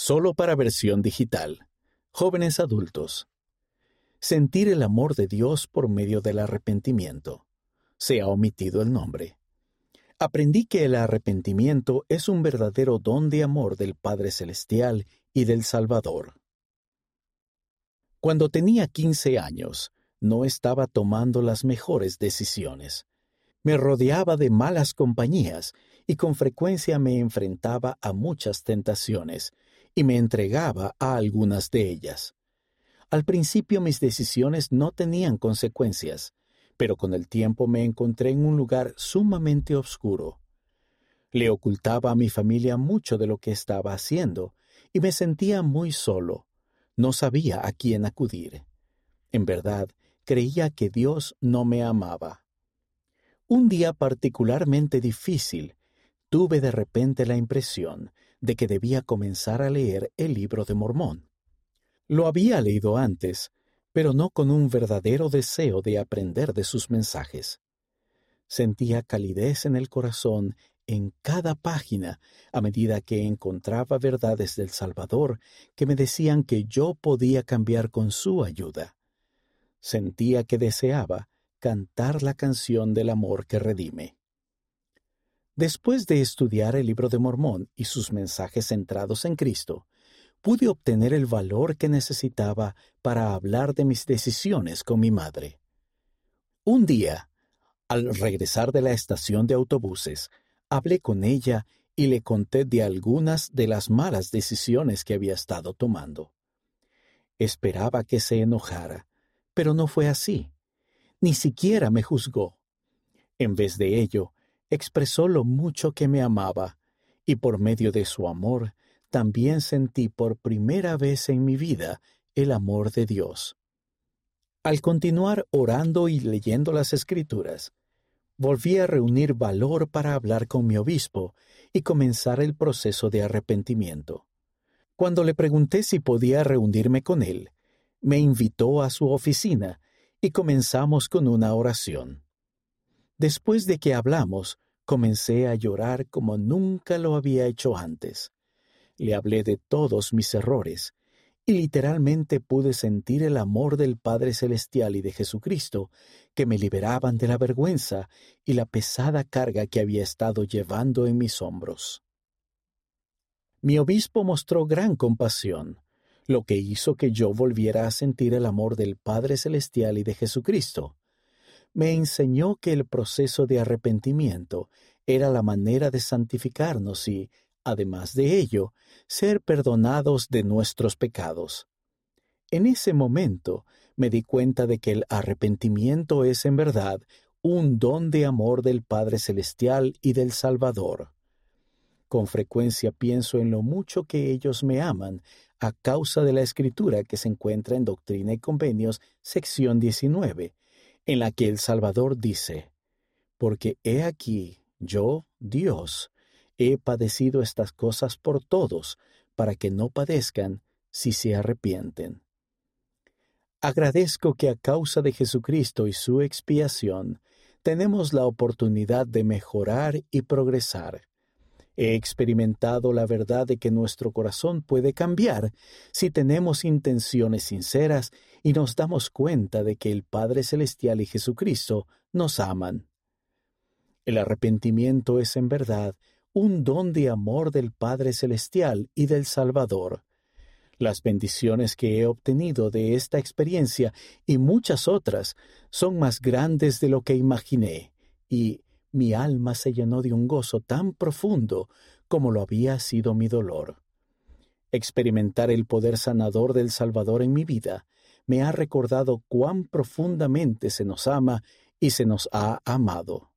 Solo para versión digital. Jóvenes adultos. Sentir el amor de Dios por medio del arrepentimiento. Se ha omitido el nombre. Aprendí que el arrepentimiento es un verdadero don de amor del Padre Celestial y del Salvador. Cuando tenía 15 años, no estaba tomando las mejores decisiones. Me rodeaba de malas compañías y con frecuencia me enfrentaba a muchas tentaciones, y me entregaba a algunas de ellas. Al principio mis decisiones no tenían consecuencias, pero con el tiempo me encontré en un lugar sumamente oscuro. Le ocultaba a mi familia mucho de lo que estaba haciendo, y me sentía muy solo. No sabía a quién acudir. En verdad, creía que Dios no me amaba. Un día particularmente difícil, tuve de repente la impresión de que debía comenzar a leer el libro de Mormón. Lo había leído antes, pero no con un verdadero deseo de aprender de sus mensajes. Sentía calidez en el corazón en cada página a medida que encontraba verdades del Salvador que me decían que yo podía cambiar con su ayuda. Sentía que deseaba cantar la canción del amor que redime. Después de estudiar el libro de Mormón y sus mensajes centrados en Cristo, pude obtener el valor que necesitaba para hablar de mis decisiones con mi madre. Un día, al regresar de la estación de autobuses, hablé con ella y le conté de algunas de las malas decisiones que había estado tomando. Esperaba que se enojara, pero no fue así. Ni siquiera me juzgó. En vez de ello, expresó lo mucho que me amaba, y por medio de su amor también sentí por primera vez en mi vida el amor de Dios. Al continuar orando y leyendo las escrituras, volví a reunir valor para hablar con mi obispo y comenzar el proceso de arrepentimiento. Cuando le pregunté si podía reunirme con él, me invitó a su oficina y comenzamos con una oración. Después de que hablamos, comencé a llorar como nunca lo había hecho antes. Le hablé de todos mis errores, y literalmente pude sentir el amor del Padre Celestial y de Jesucristo que me liberaban de la vergüenza y la pesada carga que había estado llevando en mis hombros. Mi obispo mostró gran compasión, lo que hizo que yo volviera a sentir el amor del Padre Celestial y de Jesucristo, me enseñó que el proceso de arrepentimiento era la manera de santificarnos y, además de ello, ser perdonados de nuestros pecados. En ese momento me di cuenta de que el arrepentimiento es en verdad un don de amor del Padre Celestial y del Salvador. Con frecuencia pienso en lo mucho que ellos me aman a causa de la escritura que se encuentra en Doctrina y Convenios, sección 19, en la que el Salvador dice, Porque he aquí, yo, Dios, he padecido estas cosas por todos, para que no padezcan si se arrepienten. Agradezco que a causa de Jesucristo y su expiación, tenemos la oportunidad de mejorar y progresar. He experimentado la verdad de que nuestro corazón puede cambiar si tenemos intenciones sinceras y nos damos cuenta de que el Padre Celestial y Jesucristo nos aman. El arrepentimiento es en verdad un don de amor del Padre Celestial y del Salvador. Las bendiciones que he obtenido de esta experiencia y muchas otras son más grandes de lo que imaginé, y mi alma se llenó de un gozo tan profundo como lo había sido mi dolor. Experimentar el poder sanador del Salvador en mi vida me ha recordado cuán profundamente se nos ama y se nos ha amado.